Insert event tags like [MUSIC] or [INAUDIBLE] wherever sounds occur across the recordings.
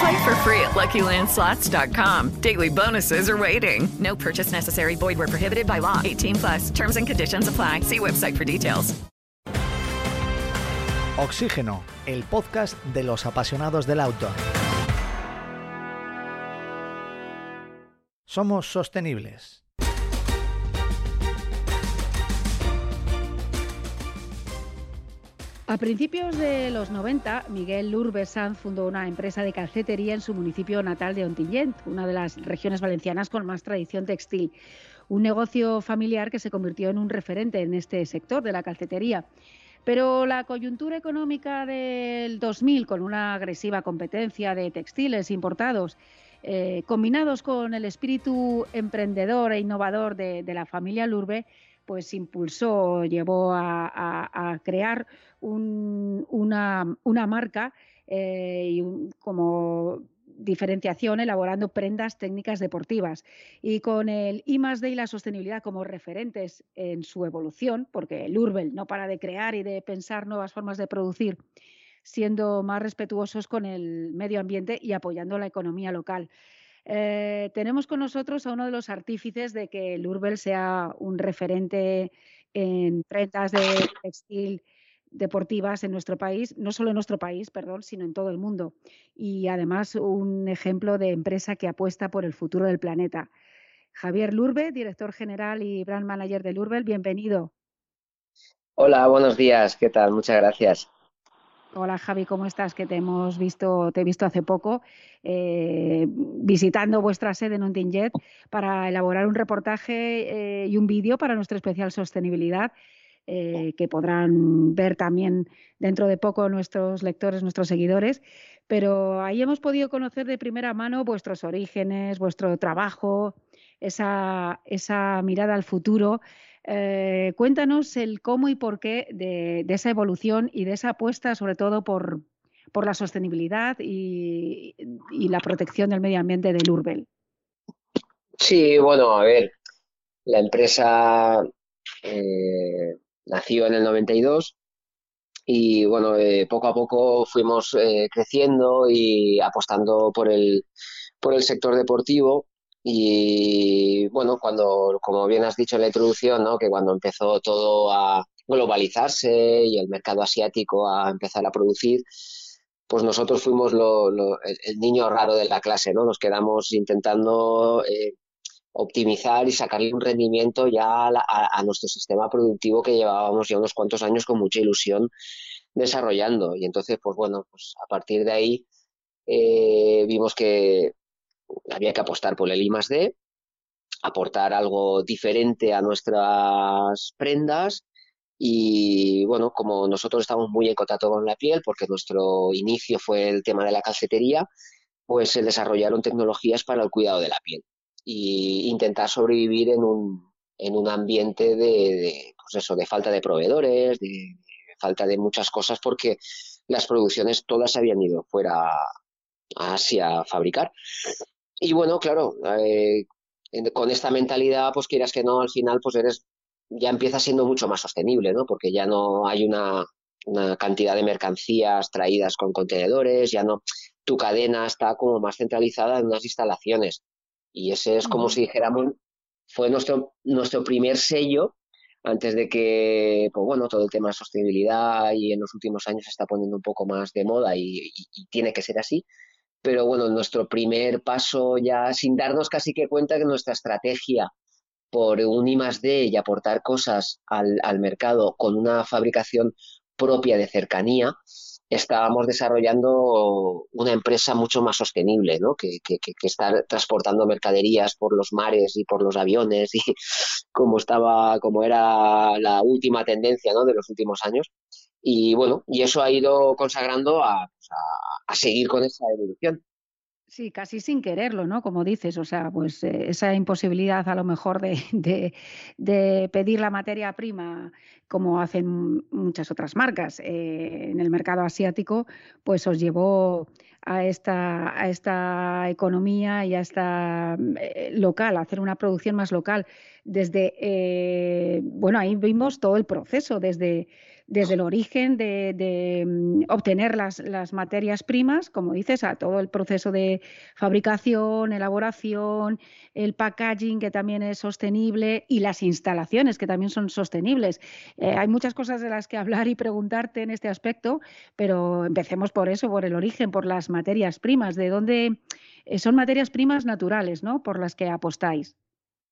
Play for free at LuckyLandSlots.com. Daily bonuses are waiting. No purchase necessary. Void where prohibited by law. 18 plus. Terms and conditions apply. See website for details. Oxígeno, el podcast de los apasionados del auto. Somos sostenibles. A principios de los 90, Miguel Lurbe Sanz fundó una empresa de calcetería en su municipio natal de Ontinyent, una de las regiones valencianas con más tradición textil. Un negocio familiar que se convirtió en un referente en este sector de la calcetería. Pero la coyuntura económica del 2000, con una agresiva competencia de textiles importados, eh, combinados con el espíritu emprendedor e innovador de, de la familia Lurbe, pues impulsó, llevó a, crear un, una, marca eh, y como diferenciación elaborando prendas técnicas deportivas. Y con el I D y la sostenibilidad como referentes en su evolución, porque el Urbel no para de crear y de pensar nuevas formas de producir, siendo más respetuosos con el medio ambiente y apoyando la economía local. Eh, tenemos con nosotros a uno de los artífices de que el Urbel sea un referente en prendas de textil deportivas en nuestro país, no solo en nuestro país, perdón, sino en todo el mundo. Y además un ejemplo de empresa que apuesta por el futuro del planeta. Javier Lurbe, director general y brand manager de Lurbel, bienvenido. Hola, buenos días, ¿qué tal? Muchas gracias. Hola Javi, ¿cómo estás? Que te hemos visto, te he visto hace poco eh, visitando vuestra sede en Ontinjet para elaborar un reportaje eh, y un vídeo para nuestro especial sostenibilidad eh, que podrán ver también dentro de poco nuestros lectores, nuestros seguidores. Pero ahí hemos podido conocer de primera mano vuestros orígenes, vuestro trabajo, esa, esa mirada al futuro eh, cuéntanos el cómo y por qué de, esa evolución y de esa apuesta, sobre todo por, la sostenibilidad y, la protección del medio ambiente del Urbel. Sí, bueno, a ver, la empresa eh, nació en el 92 y bueno, eh, poco a poco fuimos creciendo y apostando por el, por el sector deportivo y bueno, cuando, como bien has dicho en la introducción, ¿no? que cuando empezó todo a globalizarse y el mercado asiático a empezar a producir, pues nosotros fuimos lo, el niño raro de la clase, ¿no? Nos quedamos intentando eh, optimizar y sacarle un rendimiento ya a, la, a, nuestro sistema productivo que llevábamos ya unos cuantos años con mucha ilusión desarrollando. Y entonces, pues bueno, pues a partir de ahí eh, vimos que había que apostar por el I más D, aportar algo diferente a nuestras prendas y bueno, como nosotros estamos muy en contacto con la piel, porque nuestro inicio fue el tema de la calcetería, pues se desarrollaron tecnologías para el cuidado de la piel y intentar sobrevivir en un, en un ambiente de, pues eso, de falta de proveedores, de, de falta de muchas cosas, porque las producciones todas habían ido fuera a Asia a fabricar. Y bueno, claro, eh, con esta mentalidad, pues quieras que no, al final, pues eres, ya empieza siendo mucho más sostenible, ¿no? Porque ya no hay una, una cantidad de mercancías traídas con contenedores, ya no, tu cadena está como más centralizada en unas instalaciones. Y ese es como uh -huh. si dijéramos, fue nuestro, nuestro primer sello antes de que, pues bueno, todo el tema de sostenibilidad y en los últimos años se está poniendo un poco más de moda y, y, y tiene que ser así pero bueno, nuestro primer paso ya sin darnos casi que cuenta que nuestra estrategia por un I más D y aportar cosas al, mercado con una fabricación propia de cercanía, estábamos desarrollando una empresa mucho más sostenible, ¿no? que, que, que, estar transportando mercaderías por los mares y por los aviones y [LAUGHS] como estaba, como era la última tendencia ¿no? de los últimos años. Y bueno, y eso ha ido consagrando a, pues, a, a seguir con esa evolución. Sí, casi sin quererlo, ¿no? Como dices, o sea, pues eh, esa imposibilidad a lo mejor de, [LAUGHS] de, pedir la materia prima como hacen muchas otras marcas eh, en el mercado asiático, pues os llevó a esta, a esta economía y a esta eh, local, a hacer una producción más local. Desde, eh, bueno, ahí vimos todo el proceso, desde desde el origen de, mm, obtener las, las, materias primas, como dices, a todo el proceso de fabricación, elaboración, el packaging que también es sostenible y las instalaciones que también son sostenibles. Eh, hay muchas cosas de las que hablar y preguntarte en este aspecto, pero empecemos por eso, por el origen, por las materias primas, de dónde eh, son materias primas naturales, ¿no? Por las que apostáis.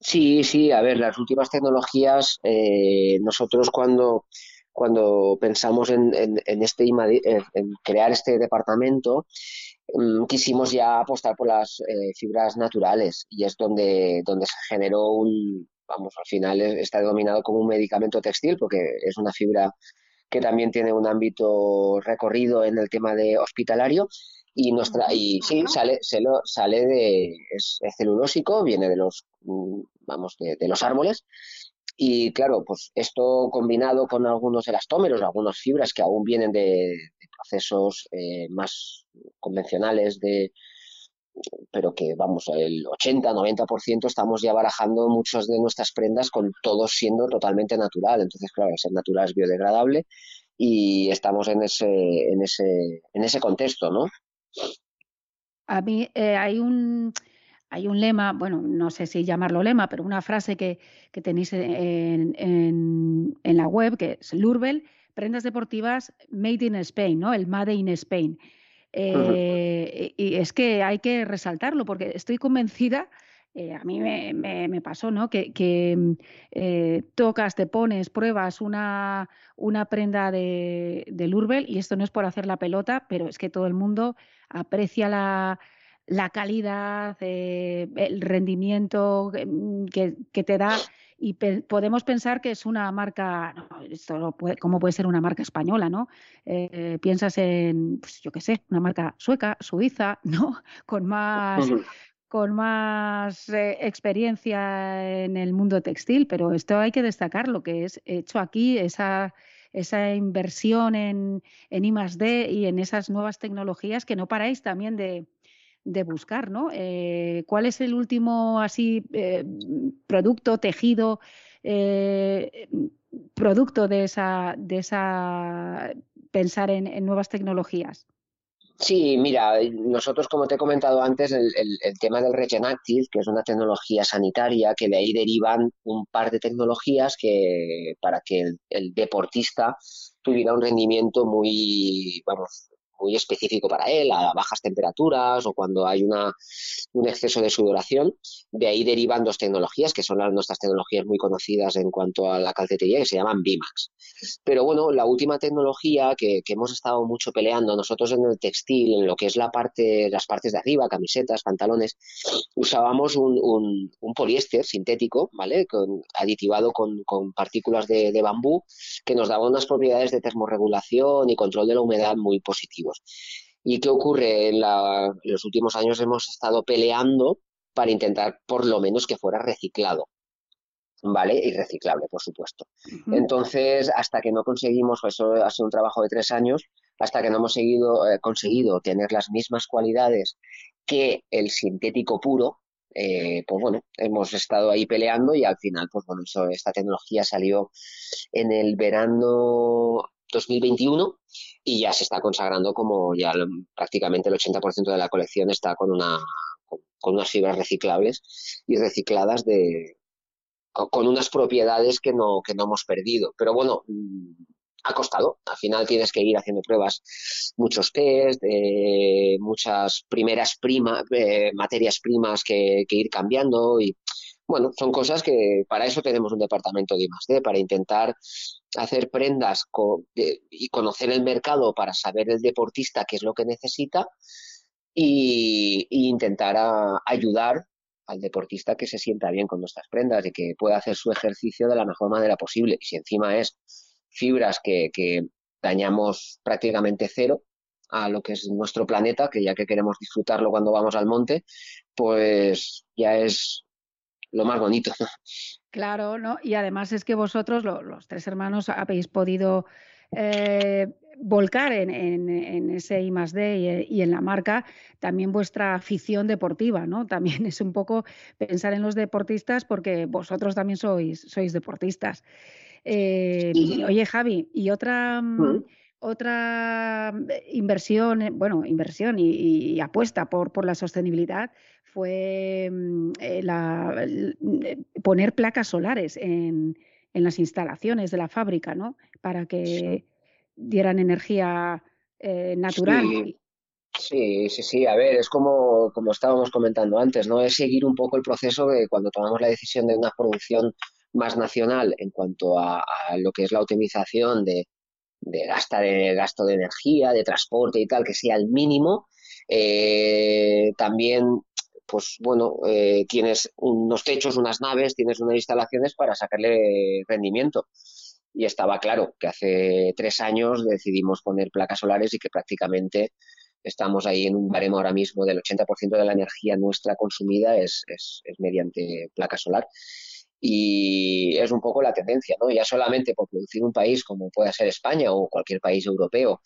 Sí, sí, a ver, las últimas tecnologías, eh, nosotros cuando cuando pensamos en, este crear este departamento, um, quisimos ya apostar por las eh, fibras naturales y es donde, donde se generó un, vamos, al final está denominado como un medicamento textil porque es una fibra que también tiene un ámbito recorrido en el tema de hospitalario y nuestra y sí sale lo, sale de es, es, celulósico viene de los vamos de, de los árboles y claro, pues esto combinado con algunos elastómeros, algunas fibras que aún vienen de, de procesos eh, más convencionales, de, pero que vamos, el 80-90% estamos ya barajando muchas de nuestras prendas con todo siendo totalmente natural. Entonces, claro, al ser natural es biodegradable y estamos en ese, en ese, en ese contexto, ¿no? A mí eh, hay un hay un lema, bueno, no sé si llamarlo lema, pero una frase que, que tenéis en, en, en, la web, que es Lurbel, prendas deportivas made in Spain, ¿no? El made in Spain. Eh, uh -huh. Y es que hay que resaltarlo porque estoy convencida, eh, a mí me, me, me, pasó, ¿no? Que, que eh, tocas, te pones, pruebas una, una prenda de, de Lurbel y esto no es por hacer la pelota, pero es que todo el mundo aprecia la la calidad, eh, el rendimiento mm, que, que, te da y pe podemos pensar que es una marca, no, esto puede, ¿cómo puede ser una marca española, no? Eh, piensas en, pues, yo qué sé, una marca sueca, suiza, [LAUGHS] ¿no? Con más, con más eh, experiencia en el mundo textil, pero esto hay que destacar, lo que es hecho aquí, esa esa inversión en, en I +D y en esas nuevas tecnologías que no paráis también de, de buscar, ¿no? Eh, ¿Cuál es el último así eh, producto, tejido, eh, producto de esa, de esa pensar en, en, nuevas tecnologías? Sí, mira, nosotros, como te he comentado antes, el, el, el tema del Regenactive, que es una tecnología sanitaria, que de ahí derivan un par de tecnologías que para que el, el deportista tuviera un rendimiento muy, vamos, muy específico para él, a bajas temperaturas o cuando hay una, un exceso de sudoración. De ahí derivan dos tecnologías, que son las, nuestras tecnologías muy conocidas en cuanto a la calcetería, que se llaman BIMAX. Pero bueno, la última tecnología que, que, hemos estado mucho peleando nosotros en el textil, en lo que es la parte, las partes de arriba, camisetas, pantalones, usábamos un, un, poliéster sintético, ¿vale? Aditivado con, con partículas de, de, bambú, que nos daba unas propiedades de termorregulación y control de la humedad muy positivos. ¿Y qué ocurre? En, la, en los últimos años hemos estado peleando para intentar por lo menos que fuera reciclado. ¿vale? Y reciclable, por supuesto. Uh -huh. Entonces, hasta que no conseguimos, eso ha sido un trabajo de tres años, hasta que no hemos seguido, eh, conseguido tener las mismas cualidades que el sintético puro, eh, pues bueno, hemos estado ahí peleando y al final, pues bueno, eso, esta tecnología salió en el verano 2021 y ya se está consagrando como ya prácticamente el 80% de la colección está con una con unas fibras reciclables y recicladas de, con unas propiedades que no, que no hemos perdido. Pero bueno, mm, ha costado. Al final tienes que ir haciendo pruebas, muchos test, eh, muchas primeras prima, eh, materias primas que, que, ir cambiando y bueno, son cosas que para eso tenemos un departamento de I+D, para intentar hacer prendas y conocer el mercado para saber el deportista qué es lo que necesita y, intentar ayudar al deportista que se sienta bien con nuestras prendas y que pueda hacer su ejercicio de la mejor manera posible. Y si encima es fibras que, que dañamos prácticamente cero a lo que es nuestro planeta, que ya que queremos disfrutarlo cuando vamos al monte, pues ya es lo más bonito. Claro, ¿no? Y además es que vosotros, los tres hermanos, habéis podido eh, volcar en, ese I más D y, en la marca también vuestra afición deportiva, ¿no? [LAUGHS] También es un poco pensar en los deportistas porque vosotros también sois, sois deportistas. Eh, oye, Javi, y otra... Mm, otra inversión, eh, bueno, inversión y, apuesta por, por, la sostenibilidad fue mm, eh, la, eh, poner placas solares en, en, las instalaciones de la fábrica, ¿no? Para que dieran energía natural. Sí. Sí, sí, A ver, es como, como estábamos comentando antes, ¿no? Es seguir un poco el proceso de cuando tomamos la decisión de una producción más nacional en cuanto a lo que es la optimización de, de gastar el gasto de energía, de transporte y tal, que sea el mínimo. Eh, también, pues bueno, eh, tienes unos techos, unas naves, tienes unas instalaciones para sacarle rendimiento. Y estaba claro que hace tres años decidimos poner placas solares y que prácticamente estamos ahí en un baremo ahora mismo del 80% de la energía nuestra consumida es, es, es mediante placa solar y es un poco la tendencia, ¿no? Ya solamente por producir un país como pueda ser España o cualquier país europeo,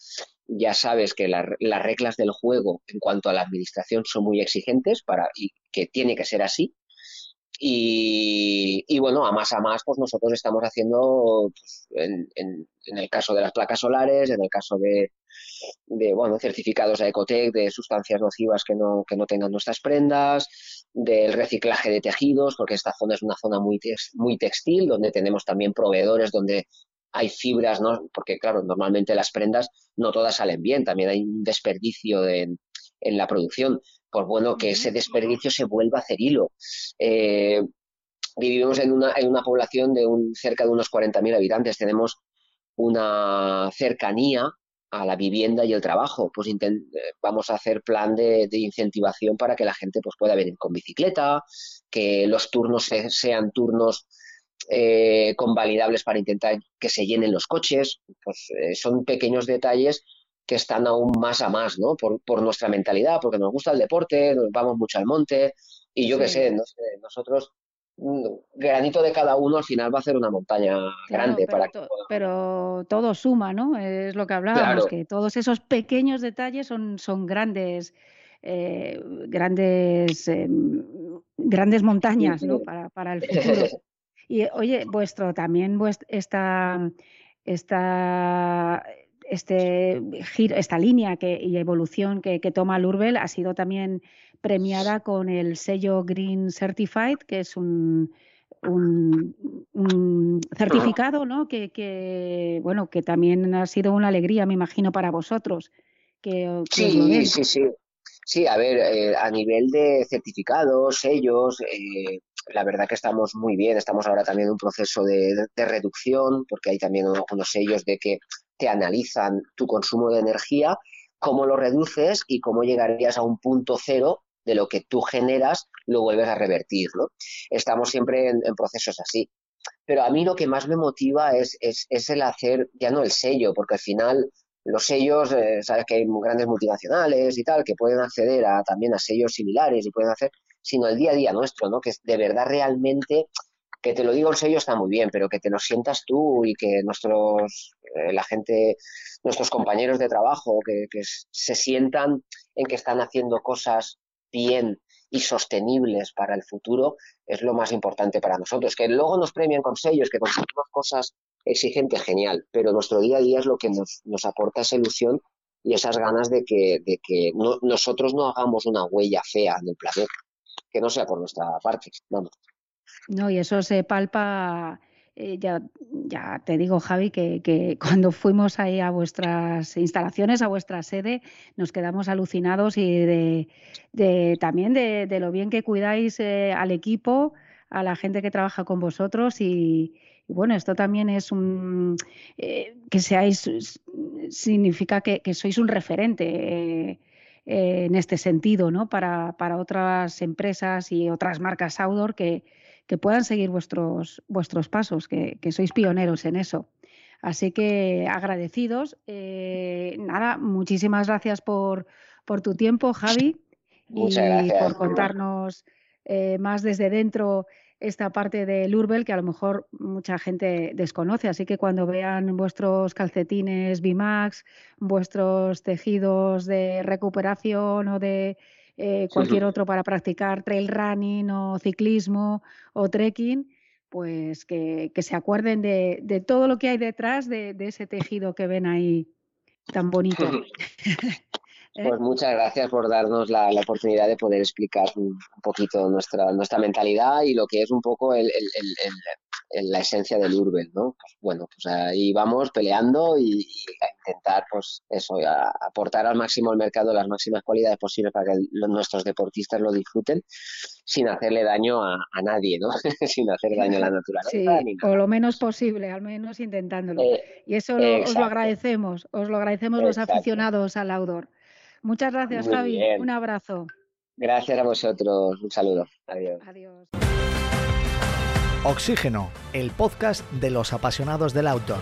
ya sabes que las reglas del juego en cuanto a la administración son muy exigentes para, y que tiene que ser así. Y, bueno, a más a más, pues nosotros estamos haciendo, pues, en, el caso de las placas solares, en el caso de, de bueno, certificados de Ecotec de sustancias nocivas que no, que no tengan nuestras prendas, del reciclaje de tejidos, porque esta zona es una zona muy, muy textil, donde tenemos también proveedores donde hay fibras, ¿no? Porque, claro, normalmente las prendas no todas salen bien, también hay un desperdicio en, en la producción. Pues bueno, que ese desperdicio se vuelva a hacer hilo. Eh, vivimos en una, en una población de un, cerca de unos 40.000 habitantes, tenemos una cercanía a la vivienda y el trabajo. Pues eh, vamos a hacer plan de, incentivación para que la gente pues, pueda venir con bicicleta, que los turnos sean turnos eh, convalidables para intentar que se llenen los coches. Pues eh, son pequeños detalles que están aún más a más, ¿no? Por, por nuestra mentalidad, porque nos gusta el deporte, nos vamos mucho al monte y yo qué sé, no sé, nosotros granito de cada uno al final va a ser una montaña grande pero, para pero todo suma, ¿no? Es lo que hablábamos, que todos esos pequeños detalles son, son grandes, eh, grandes, em, grandes montañas, ¿no? Para, para, el [LAUGHS] futuro. Y oye, vuestro también esta, esta este giro, esta línea que, y evolución que, que toma Lurbel ha sido también premiada con el sello Green Certified, que es un, un, certificado, ¿no? Que, bueno, que también ha sido una alegría, me imagino, para vosotros. Que, sí, sí, sí. Sí, a ver, eh, a nivel de certificados, sellos, eh, la verdad que estamos muy bien. Estamos ahora también en un proceso de, de reducción, porque hay también unos sellos de que te analizan tu consumo de energía, cómo lo reduces y cómo llegarías a un punto cero de lo que tú generas lo vuelves a revertir, ¿no? Estamos siempre en, procesos así. Pero a mí lo que más me motiva es, es, el hacer, ya no el sello, porque al final los sellos, eh, sabes que hay grandes multinacionales y tal, que pueden acceder a, también a sellos similares y pueden hacer, sino el día a día nuestro, ¿no? Que de verdad realmente, que te lo digo el sello está muy bien, pero que te lo sientas tú y que nuestros, eh, la gente, nuestros compañeros de trabajo, que se sientan en que están haciendo cosas bien y sostenibles para el futuro es lo más importante para nosotros. Que luego nos premian con sellos, que conseguimos cosas exigentes, genial, pero nuestro día a día es lo que nos, nos aporta esa ilusión y esas ganas de que, de que nosotros no hagamos una huella fea en el planeta, que no sea por nuestra parte. Vamos. No, y eso se palpa eh, ya, te digo, Javi, que, [LAUGHS] cuando fuimos ahí a vuestras instalaciones, a vuestra sede, nos quedamos alucinados y también de, lo bien que cuidáis eh, al equipo, a la gente que trabaja con vosotros y, bueno, esto también es un eh, que seáis significa que, sois un referente en este sentido, ¿no? Para, para, otras empresas y otras marcas outdoor que, que puedan seguir vuestros, vuestros pasos, que, sois pioneros en eso. Así que agradecidos. Eh, nada, muchísimas gracias por, por tu tiempo, Javi, y por contarnos eh, más desde dentro esta parte del Urbel que a lo mejor mucha gente desconoce. Así que cuando vean vuestros calcetines Bimax, vuestros tejidos de recuperación o de eh, cualquier otro para practicar trail running o ciclismo o trekking, pues que, se acuerden de, todo lo que hay detrás de, ese tejido que ven ahí tan bonito. [LAUGHS] [LAUGHS] ¿Eh? Pues muchas gracias por darnos la, oportunidad de poder explicar un, poquito nuestra, nuestra mentalidad y lo que es un poco el, la esencia del Urbel, ¿no? Pues bueno, pues ahí vamos peleando y, a intentar, pues eso, aportar al máximo al mercado las máximas cualidades posibles para que nuestros deportistas lo disfruten sin hacerle daño a, nadie, ¿no? [LAUGHS] sin hacer daño a la naturaleza. Sí, o lo menos posible, al menos intentándolo. Eh, y eso os lo agradecemos, os lo agradecemos los aficionados al outdoor. Muchas gracias, Javi. Un abrazo. Gracias a vosotros. Un saludo. Adiós. Adiós. Oxígeno, el podcast de los apasionados del outdoor.